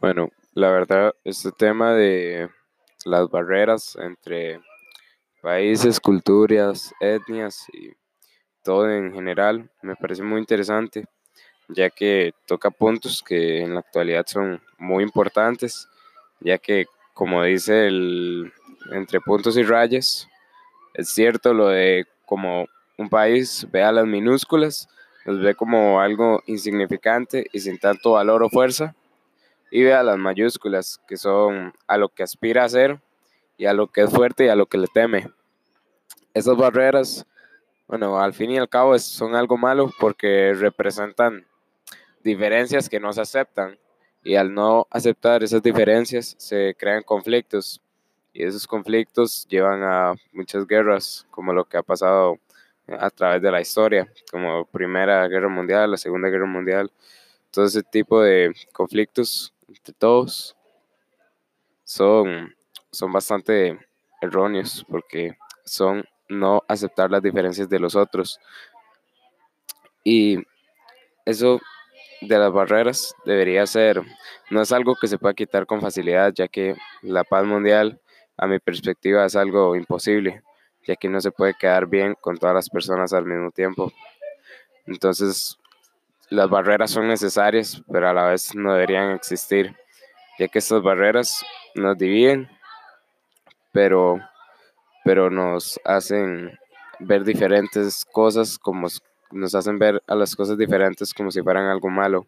Bueno, la verdad, este tema de las barreras entre países, culturas, etnias y todo en general me parece muy interesante, ya que toca puntos que en la actualidad son muy importantes, ya que como dice el entre puntos y rayas, es cierto lo de como un país ve a las minúsculas, los ve como algo insignificante y sin tanto valor o fuerza y vea las mayúsculas, que son a lo que aspira a ser y a lo que es fuerte y a lo que le teme. Esas barreras, bueno, al fin y al cabo son algo malo porque representan diferencias que no se aceptan y al no aceptar esas diferencias se crean conflictos y esos conflictos llevan a muchas guerras como lo que ha pasado a través de la historia, como Primera Guerra Mundial, la Segunda Guerra Mundial, todo ese tipo de conflictos entre todos son, son bastante erróneos porque son no aceptar las diferencias de los otros. Y eso de las barreras debería ser, no es algo que se pueda quitar con facilidad, ya que la paz mundial, a mi perspectiva, es algo imposible, ya que no se puede quedar bien con todas las personas al mismo tiempo. Entonces, las barreras son necesarias, pero a la vez no deberían existir, ya que estas barreras nos dividen, pero, pero nos hacen ver diferentes cosas, como nos hacen ver a las cosas diferentes como si fueran algo malo.